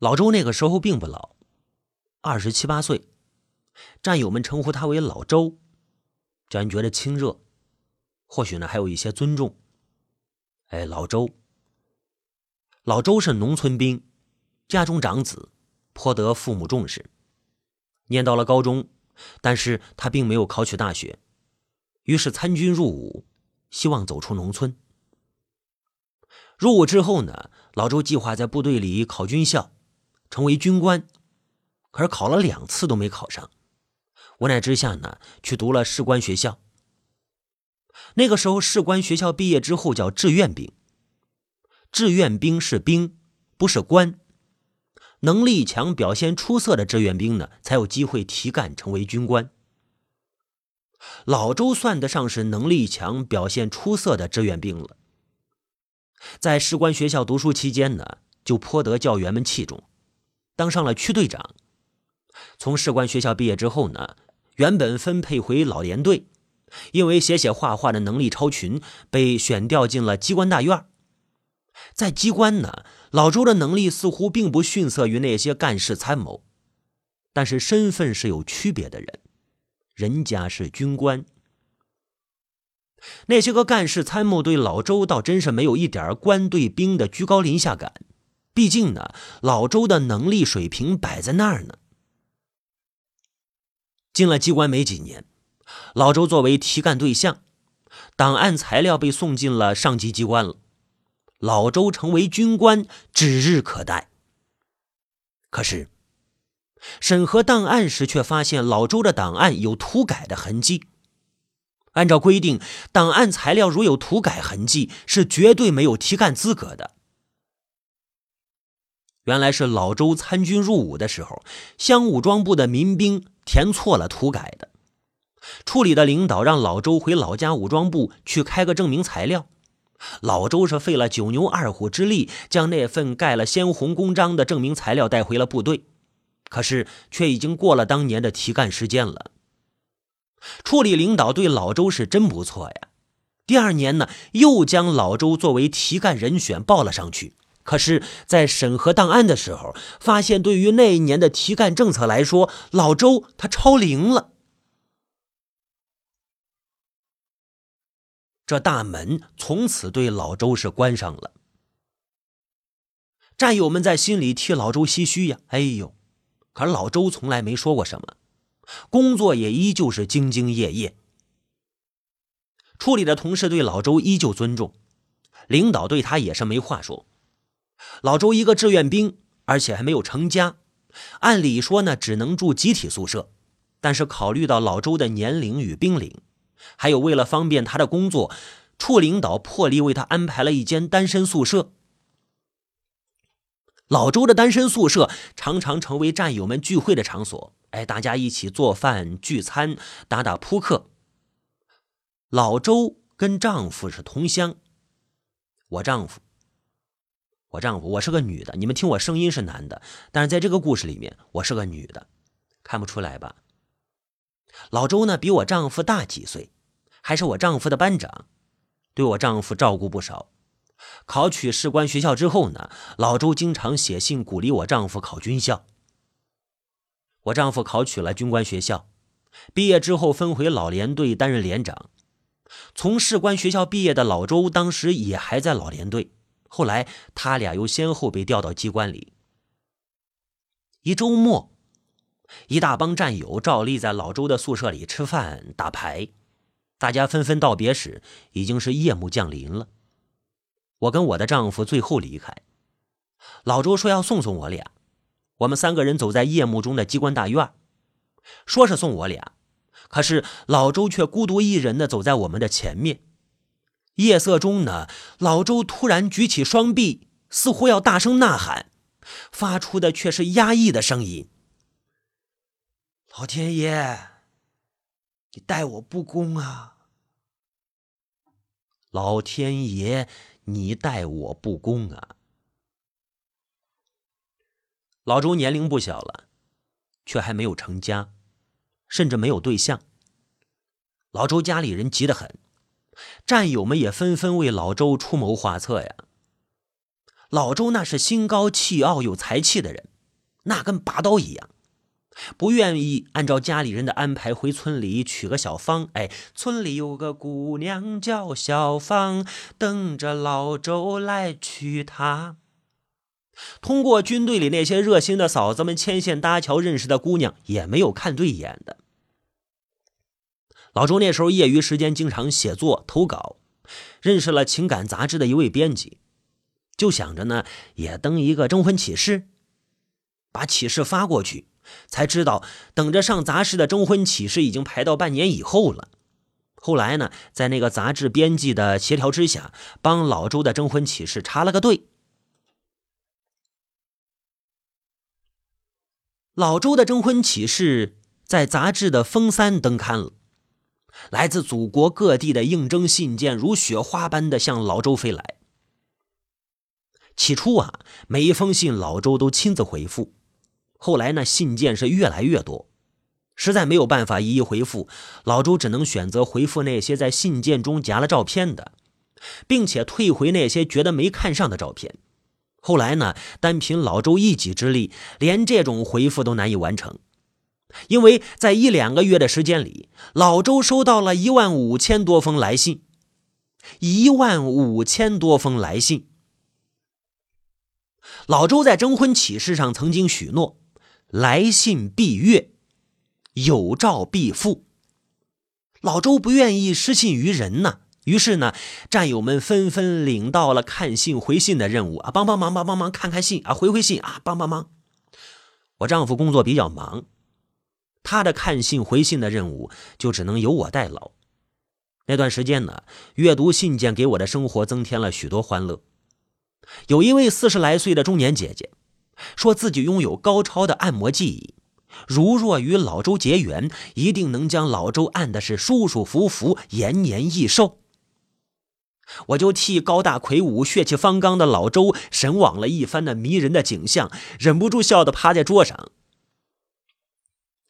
老周那个时候并不老，二十七八岁，战友们称呼他为老周，叫人觉得亲热，或许呢还有一些尊重。哎，老周，老周是农村兵，家中长子，颇得父母重视。念到了高中，但是他并没有考取大学，于是参军入伍，希望走出农村。入伍之后呢，老周计划在部队里考军校。成为军官，可是考了两次都没考上，无奈之下呢，去读了士官学校。那个时候，士官学校毕业之后叫志愿兵，志愿兵是兵，不是官。能力强、表现出色的志愿兵呢，才有机会提干成为军官。老周算得上是能力强、表现出色的志愿兵了，在士官学校读书期间呢，就颇得教员们器重。当上了区队长。从士官学校毕业之后呢，原本分配回老连队，因为写写画画的能力超群，被选调进了机关大院。在机关呢，老周的能力似乎并不逊色于那些干事参谋，但是身份是有区别的人，人家是军官。那些个干事参谋对老周倒真是没有一点官对兵的居高临下感。毕竟呢，老周的能力水平摆在那儿呢。进了机关没几年，老周作为提干对象，档案材料被送进了上级机关了。老周成为军官指日可待。可是，审核档案时却发现老周的档案有涂改的痕迹。按照规定，档案材料如有涂改痕迹，是绝对没有提干资格的。原来是老周参军入伍的时候，乡武装部的民兵填错了涂改的。处理的领导让老周回老家武装部去开个证明材料。老周是费了九牛二虎之力，将那份盖了鲜红公章的证明材料带回了部队，可是却已经过了当年的提干时间了。处理领导对老周是真不错呀。第二年呢，又将老周作为提干人选报了上去。可是，在审核档案的时候，发现对于那一年的提干政策来说，老周他超龄了。这大门从此对老周是关上了。战友们在心里替老周唏嘘呀，哎呦！可老周从来没说过什么，工作也依旧是兢兢业业。处理的同事对老周依旧尊重，领导对他也是没话说。老周一个志愿兵，而且还没有成家，按理说呢，只能住集体宿舍。但是考虑到老周的年龄与兵龄，还有为了方便他的工作，处领导破例为他安排了一间单身宿舍。老周的单身宿舍常常成为战友们聚会的场所，哎，大家一起做饭、聚餐、打打扑克。老周跟丈夫是同乡，我丈夫。我丈夫，我是个女的，你们听我声音是男的，但是在这个故事里面，我是个女的，看不出来吧？老周呢，比我丈夫大几岁，还是我丈夫的班长，对我丈夫照顾不少。考取士官学校之后呢，老周经常写信鼓励我丈夫考军校。我丈夫考取了军官学校，毕业之后分回老连队担任连长。从士官学校毕业的老周，当时也还在老连队。后来，他俩又先后被调到机关里。一周末，一大帮战友照例在老周的宿舍里吃饭打牌，大家纷纷道别时，已经是夜幕降临了。我跟我的丈夫最后离开，老周说要送送我俩。我们三个人走在夜幕中的机关大院，说是送我俩，可是老周却孤独一人的走在我们的前面。夜色中呢，老周突然举起双臂，似乎要大声呐喊，发出的却是压抑的声音：“老天爷，你待我不公啊！老天爷，你待我不公啊！”老周年龄不小了，却还没有成家，甚至没有对象。老周家里人急得很。战友们也纷纷为老周出谋划策呀。老周那是心高气傲、有才气的人，那跟拔刀一样，不愿意按照家里人的安排回村里娶个小芳。哎，村里有个姑娘叫小芳，等着老周来娶她。通过军队里那些热心的嫂子们牵线搭桥认识的姑娘，也没有看对眼的。老周那时候业余时间经常写作投稿，认识了情感杂志的一位编辑，就想着呢也登一个征婚启事，把启事发过去，才知道等着上杂志的征婚启事已经排到半年以后了。后来呢，在那个杂志编辑的协调之下，帮老周的征婚启事插了个队。老周的征婚启事在杂志的封三登刊了，来自祖国各地的应征信件如雪花般的向老周飞来。起初啊，每一封信老周都亲自回复，后来呢，信件是越来越多，实在没有办法一一回复，老周只能选择回复那些在信件中夹了照片的，并且退回那些觉得没看上的照片。后来呢，单凭老周一己之力，连这种回复都难以完成，因为在一两个月的时间里，老周收到了一万五千多封来信，一万五千多封来信。老周在征婚启事上曾经许诺：“来信必阅，有照必复。”老周不愿意失信于人呐。于是呢，战友们纷纷领到了看信回信的任务啊，帮帮忙，帮帮忙，看看信啊，回回信啊，帮帮忙。我丈夫工作比较忙，他的看信回信的任务就只能由我代劳。那段时间呢，阅读信件给我的生活增添了许多欢乐。有一位四十来岁的中年姐姐，说自己拥有高超的按摩技艺，如若与老周结缘，一定能将老周按的是舒舒服服、延年益寿。我就替高大魁梧、血气方刚的老周神往了一番的迷人的景象，忍不住笑得趴在桌上。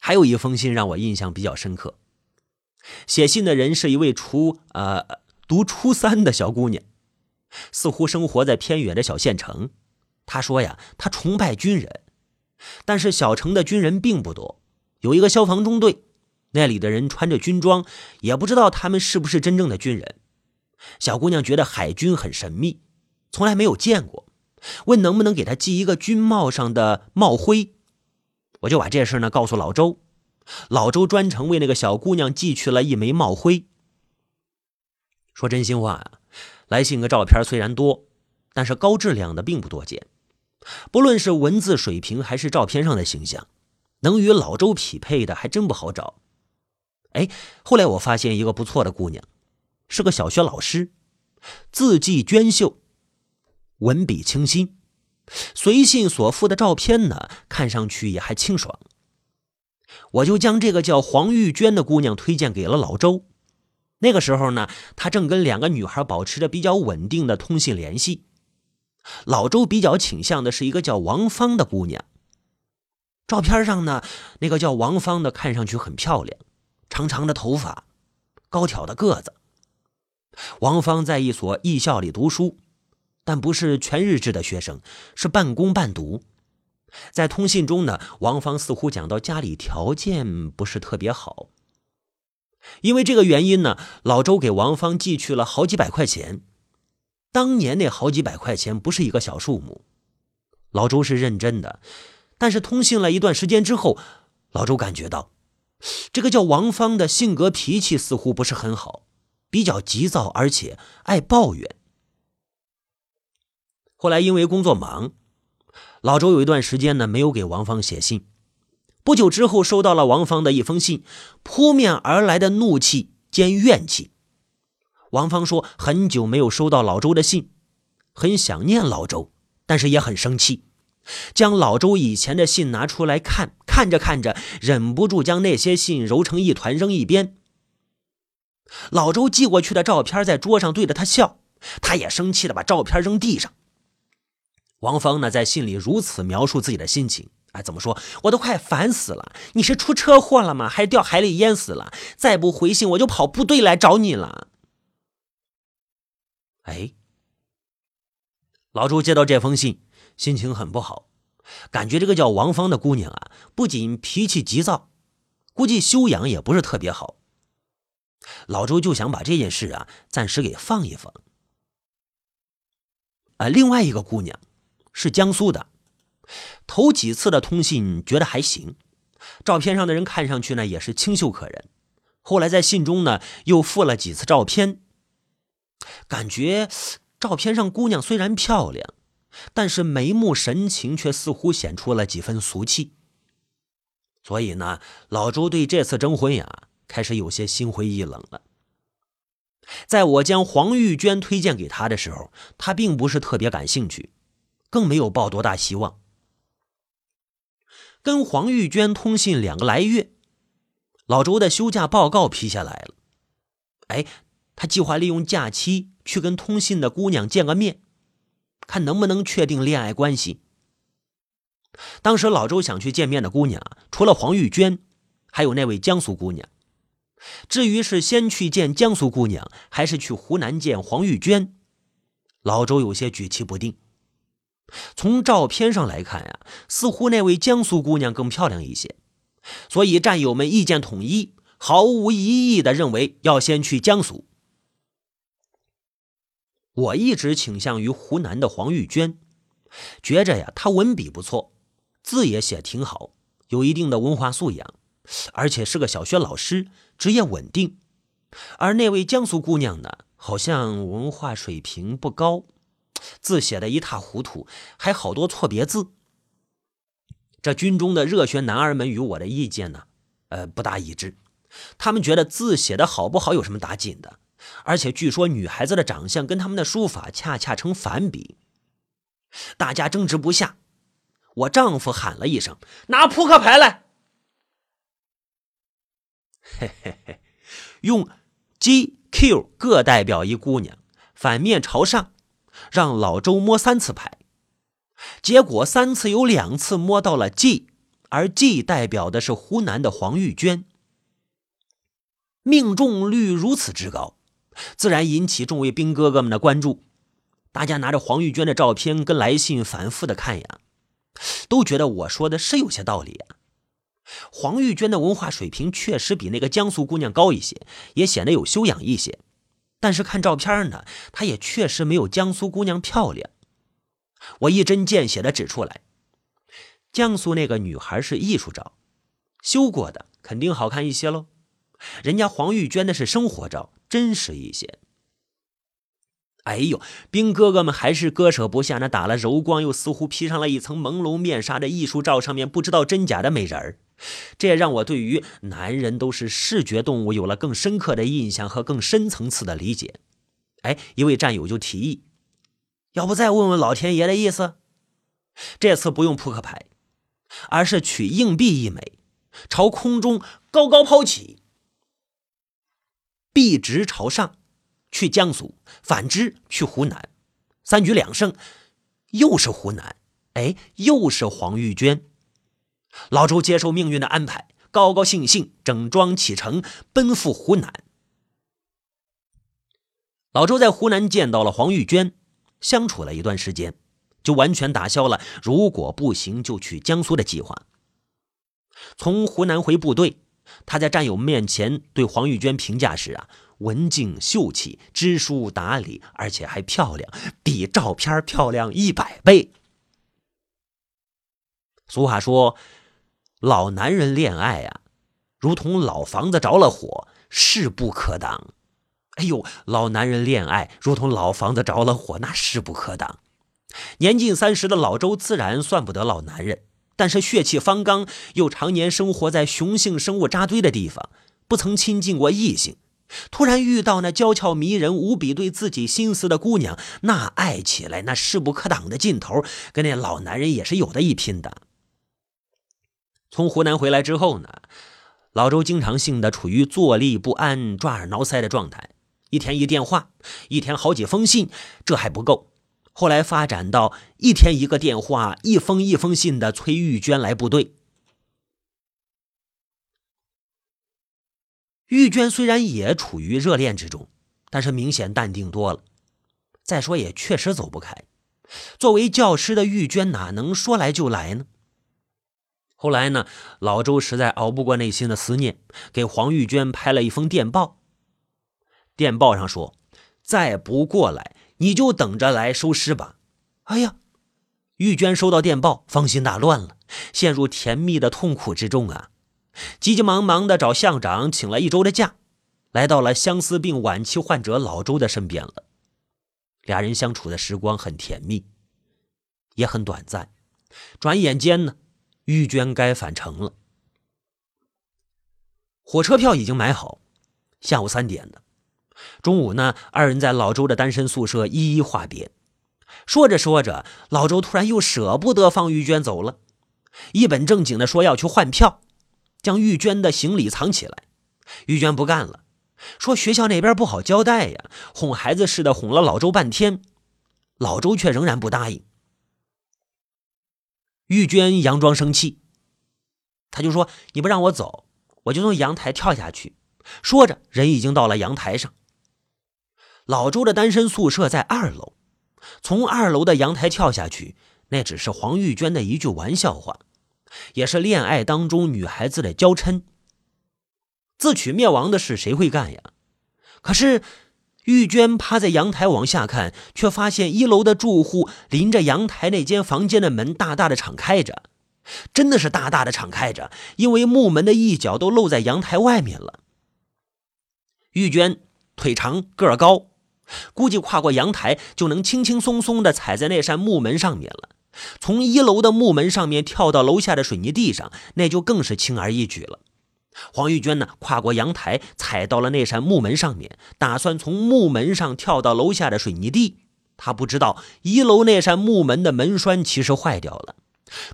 还有一封信让我印象比较深刻，写信的人是一位初呃读初三的小姑娘，似乎生活在偏远的小县城。她说呀，她崇拜军人，但是小城的军人并不多，有一个消防中队，那里的人穿着军装，也不知道他们是不是真正的军人。小姑娘觉得海军很神秘，从来没有见过，问能不能给她寄一个军帽上的帽徽。我就把这事呢告诉老周，老周专程为那个小姑娘寄去了一枚帽徽。说真心话啊，来信和照片虽然多，但是高质量的并不多见。不论是文字水平还是照片上的形象，能与老周匹配的还真不好找。哎，后来我发现一个不错的姑娘。是个小学老师，字迹娟秀，文笔清新，随信所附的照片呢，看上去也还清爽。我就将这个叫黄玉娟的姑娘推荐给了老周。那个时候呢，他正跟两个女孩保持着比较稳定的通信联系。老周比较倾向的是一个叫王芳的姑娘。照片上呢，那个叫王芳的看上去很漂亮，长长的头发，高挑的个子。王芳在一所艺校里读书，但不是全日制的学生，是半工半读。在通信中呢，王芳似乎讲到家里条件不是特别好。因为这个原因呢，老周给王芳寄去了好几百块钱。当年那好几百块钱不是一个小数目。老周是认真的，但是通信了一段时间之后，老周感觉到，这个叫王芳的性格脾气似乎不是很好。比较急躁，而且爱抱怨。后来因为工作忙，老周有一段时间呢没有给王芳写信。不久之后，收到了王芳的一封信，扑面而来的怒气兼怨气。王芳说：“很久没有收到老周的信，很想念老周，但是也很生气。将老周以前的信拿出来看，看着看着，忍不住将那些信揉成一团扔一边。”老周寄过去的照片在桌上对着他笑，他也生气的把照片扔地上。王芳呢，在信里如此描述自己的心情：哎，怎么说？我都快烦死了！你是出车祸了吗？还是掉海里淹死了？再不回信，我就跑部队来找你了。哎，老周接到这封信，心情很不好，感觉这个叫王芳的姑娘啊，不仅脾气急躁，估计修养也不是特别好。老周就想把这件事啊暂时给放一放。啊，另外一个姑娘是江苏的，头几次的通信觉得还行，照片上的人看上去呢也是清秀可人。后来在信中呢又附了几次照片，感觉照片上姑娘虽然漂亮，但是眉目神情却似乎显出了几分俗气。所以呢，老周对这次征婚呀。开始有些心灰意冷了。在我将黄玉娟推荐给他的时候，他并不是特别感兴趣，更没有抱多大希望。跟黄玉娟通信两个来月，老周的休假报告批下来了。哎，他计划利用假期去跟通信的姑娘见个面，看能不能确定恋爱关系。当时老周想去见面的姑娘，除了黄玉娟，还有那位江苏姑娘。至于是先去见江苏姑娘，还是去湖南见黄玉娟，老周有些举棋不定。从照片上来看呀，似乎那位江苏姑娘更漂亮一些，所以战友们意见统一，毫无疑义的认为要先去江苏。我一直倾向于湖南的黄玉娟，觉着呀，她文笔不错，字也写挺好，有一定的文化素养。而且是个小学老师，职业稳定。而那位江苏姑娘呢，好像文化水平不高，字写的一塌糊涂，还好多错别字。这军中的热血男儿们与我的意见呢，呃，不大一致。他们觉得字写的好不好有什么打紧的？而且据说女孩子的长相跟他们的书法恰恰成反比。大家争执不下，我丈夫喊了一声：“拿扑克牌来。”嘿嘿嘿，用 G、Q 各代表一姑娘，反面朝上，让老周摸三次牌。结果三次有两次摸到了 G，而 G 代表的是湖南的黄玉娟。命中率如此之高，自然引起众位兵哥哥们的关注。大家拿着黄玉娟的照片跟来信反复的看呀，都觉得我说的是有些道理啊。黄玉娟的文化水平确实比那个江苏姑娘高一些，也显得有修养一些。但是看照片呢，她也确实没有江苏姑娘漂亮。我一针见血的指出来，江苏那个女孩是艺术照，修过的肯定好看一些喽。人家黄玉娟的是生活照，真实一些。哎呦，兵哥哥们还是割舍不下那打了柔光又似乎披上了一层朦胧面纱的艺术照上面不知道真假的美人儿。这也让我对于男人都是视觉动物有了更深刻的印象和更深层次的理解。哎，一位战友就提议，要不再问问老天爷的意思？这次不用扑克牌，而是取硬币一枚，朝空中高高抛起，币直朝上，去江苏；反之，去湖南。三局两胜，又是湖南，哎，又是黄玉娟。老周接受命运的安排，高高兴兴整装启程，奔赴湖南。老周在湖南见到了黄玉娟，相处了一段时间，就完全打消了如果不行就去江苏的计划。从湖南回部队，他在战友面前对黄玉娟评价是啊，文静秀气，知书达理，而且还漂亮，比照片漂亮一百倍。俗话说。老男人恋爱呀，如同老房子着了火，势不可挡。哎呦，老男人恋爱如同老房子着了火，那势不可挡。年近三十的老周自然算不得老男人，但是血气方刚，又常年生活在雄性生物扎堆的地方，不曾亲近过异性。突然遇到那娇俏迷人、无比对自己心思的姑娘，那爱起来那势不可挡的劲头，跟那老男人也是有的一拼的。从湖南回来之后呢，老周经常性的处于坐立不安、抓耳挠腮的状态，一天一电话，一天好几封信，这还不够。后来发展到一天一个电话，一封一封信的催玉娟来部队。玉娟虽然也处于热恋之中，但是明显淡定多了。再说也确实走不开，作为教师的玉娟哪能说来就来呢？后来呢，老周实在熬不过内心的思念，给黄玉娟拍了一封电报。电报上说：“再不过来，你就等着来收尸吧。”哎呀，玉娟收到电报，芳心大乱了，陷入甜蜜的痛苦之中啊！急急忙忙的找校长请了一周的假，来到了相思病晚期患者老周的身边了。俩人相处的时光很甜蜜，也很短暂。转眼间呢。玉娟该返程了，火车票已经买好，下午三点的。中午呢，二人在老周的单身宿舍一一话别。说着说着，老周突然又舍不得放玉娟走了，一本正经的说要去换票，将玉娟的行李藏起来。玉娟不干了，说学校那边不好交代呀，哄孩子似的哄了老周半天，老周却仍然不答应。玉娟佯装生气，他就说：“你不让我走，我就从阳台跳下去。”说着，人已经到了阳台上。老周的单身宿舍在二楼，从二楼的阳台跳下去，那只是黄玉娟的一句玩笑话，也是恋爱当中女孩子的娇嗔。自取灭亡的事谁会干呀？可是。玉娟趴在阳台往下看，却发现一楼的住户临着阳台那间房间的门大大的敞开着，真的是大大的敞开着，因为木门的一角都露在阳台外面了。玉娟腿长个儿高，估计跨过阳台就能轻轻松松地踩在那扇木门上面了。从一楼的木门上面跳到楼下的水泥地上，那就更是轻而易举了。黄玉娟呢，跨过阳台，踩到了那扇木门上面，打算从木门上跳到楼下的水泥地。她不知道一楼那扇木门的门栓其实坏掉了。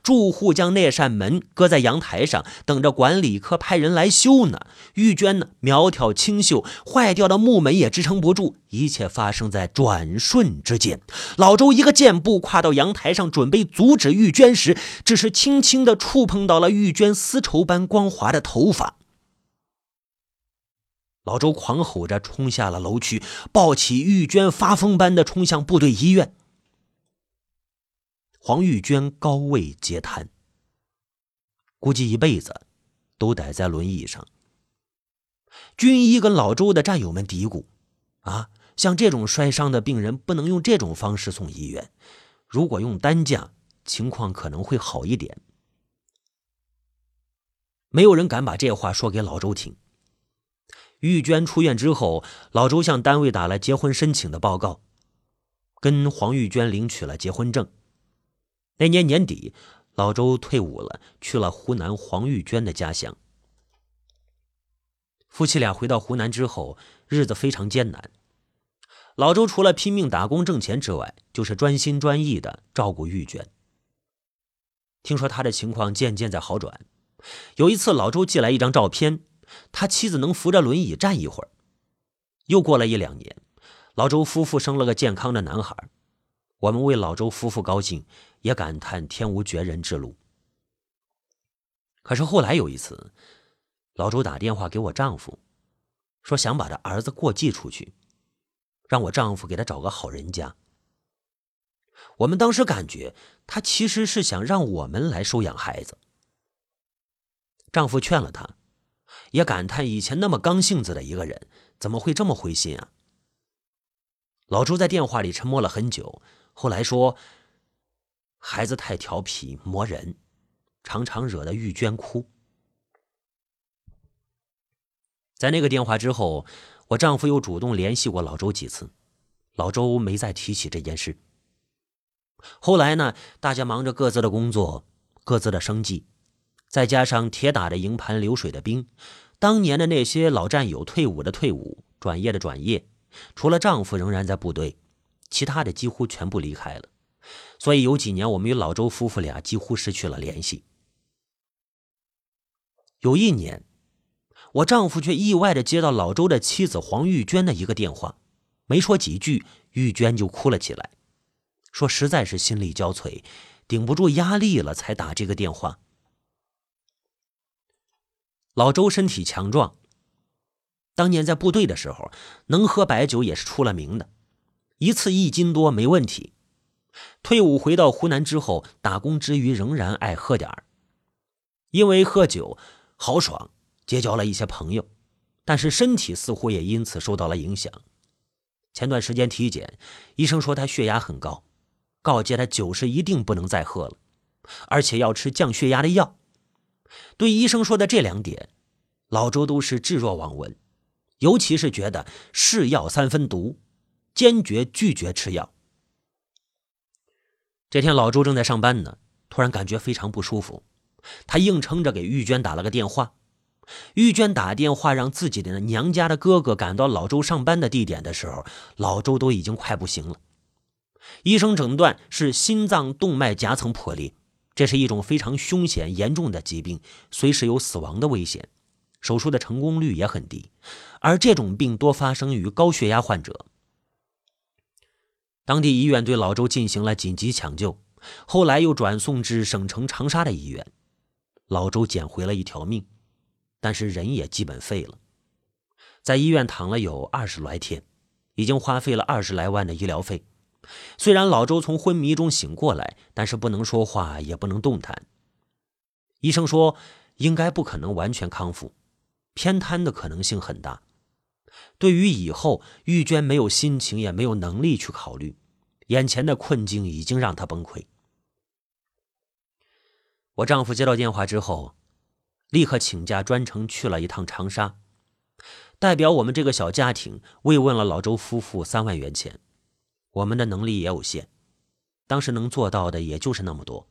住户将那扇门搁在阳台上，等着管理科派人来修呢。玉娟呢，苗条清秀，坏掉的木门也支撑不住。一切发生在转瞬之间。老周一个箭步跨到阳台上，准备阻止玉娟时，只是轻轻地触碰到了玉娟丝绸般光滑的头发。老周狂吼着冲下了楼去，抱起玉娟，发疯般的冲向部队医院。黄玉娟高位截瘫，估计一辈子都得在轮椅上。军医跟老周的战友们嘀咕：“啊，像这种摔伤的病人，不能用这种方式送医院，如果用担架，情况可能会好一点。”没有人敢把这话说给老周听。玉娟出院之后，老周向单位打了结婚申请的报告，跟黄玉娟领取了结婚证。那年年底，老周退伍了，去了湖南黄玉娟的家乡。夫妻俩回到湖南之后，日子非常艰难。老周除了拼命打工挣钱之外，就是专心专意的照顾玉娟。听说他的情况渐渐在好转。有一次，老周寄来一张照片，他妻子能扶着轮椅站一会儿。又过了一两年，老周夫妇生了个健康的男孩。我们为老周夫妇高兴，也感叹天无绝人之路。可是后来有一次，老周打电话给我丈夫，说想把他儿子过继出去，让我丈夫给他找个好人家。我们当时感觉他其实是想让我们来收养孩子。丈夫劝了他，也感叹以前那么刚性子的一个人，怎么会这么灰心啊？老周在电话里沉默了很久。后来说，孩子太调皮磨人，常常惹得玉娟哭。在那个电话之后，我丈夫又主动联系过老周几次，老周没再提起这件事。后来呢，大家忙着各自的工作，各自的生计，再加上铁打的营盘流水的兵，当年的那些老战友退伍的退伍，转业的转业，除了丈夫仍然在部队。其他的几乎全部离开了，所以有几年我们与老周夫妇俩几乎失去了联系。有一年，我丈夫却意外的接到老周的妻子黄玉娟的一个电话，没说几句，玉娟就哭了起来，说实在是心力交瘁，顶不住压力了，才打这个电话。老周身体强壮，当年在部队的时候，能喝白酒也是出了名的。一次一斤多没问题，退伍回到湖南之后，打工之余仍然爱喝点儿，因为喝酒豪爽，结交了一些朋友，但是身体似乎也因此受到了影响。前段时间体检，医生说他血压很高，告诫他酒是一定不能再喝了，而且要吃降血压的药。对医生说的这两点，老周都是置若罔闻，尤其是觉得是药三分毒，坚决拒绝吃药。这天，老周正在上班呢，突然感觉非常不舒服。他硬撑着给玉娟打了个电话。玉娟打电话让自己的娘家的哥哥赶到老周上班的地点的时候，老周都已经快不行了。医生诊断是心脏动脉夹层破裂，这是一种非常凶险严重的疾病，随时有死亡的危险，手术的成功率也很低。而这种病多发生于高血压患者。当地医院对老周进行了紧急抢救，后来又转送至省城长沙的医院。老周捡回了一条命，但是人也基本废了，在医院躺了有二十来天，已经花费了二十来万的医疗费。虽然老周从昏迷中醒过来，但是不能说话，也不能动弹。医生说应该不可能完全康复，偏瘫的可能性很大。对于以后，玉娟没有心情，也没有能力去考虑，眼前的困境已经让她崩溃。我丈夫接到电话之后，立刻请假专程去了一趟长沙，代表我们这个小家庭慰问了老周夫妇三万元钱。我们的能力也有限，当时能做到的也就是那么多。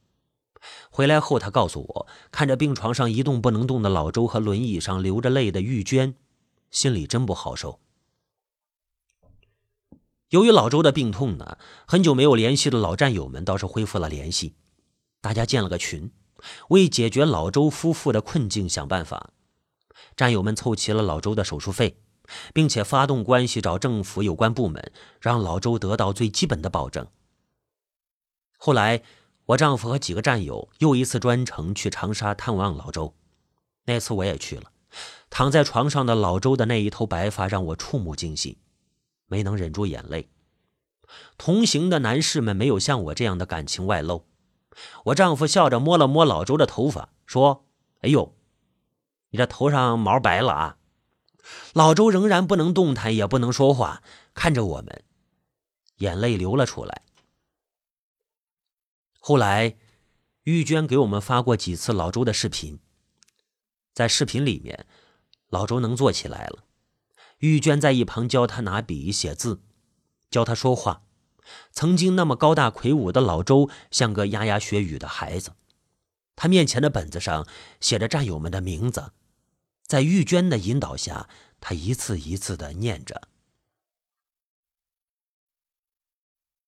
回来后，他告诉我，看着病床上一动不能动的老周和轮椅上流着泪的玉娟。心里真不好受。由于老周的病痛呢，很久没有联系的老战友们倒是恢复了联系，大家建了个群，为解决老周夫妇的困境想办法。战友们凑齐了老周的手术费，并且发动关系找政府有关部门，让老周得到最基本的保证。后来，我丈夫和几个战友又一次专程去长沙探望老周，那次我也去了。躺在床上的老周的那一头白发让我触目惊心，没能忍住眼泪。同行的男士们没有像我这样的感情外露。我丈夫笑着摸了摸老周的头发，说：“哎呦，你这头上毛白了啊！”老周仍然不能动弹，也不能说话，看着我们，眼泪流了出来。后来，玉娟给我们发过几次老周的视频。在视频里面，老周能坐起来了，玉娟在一旁教他拿笔写字，教他说话。曾经那么高大魁梧的老周，像个牙牙学语的孩子。他面前的本子上写着战友们的名字，在玉娟的引导下，他一次一次的念着。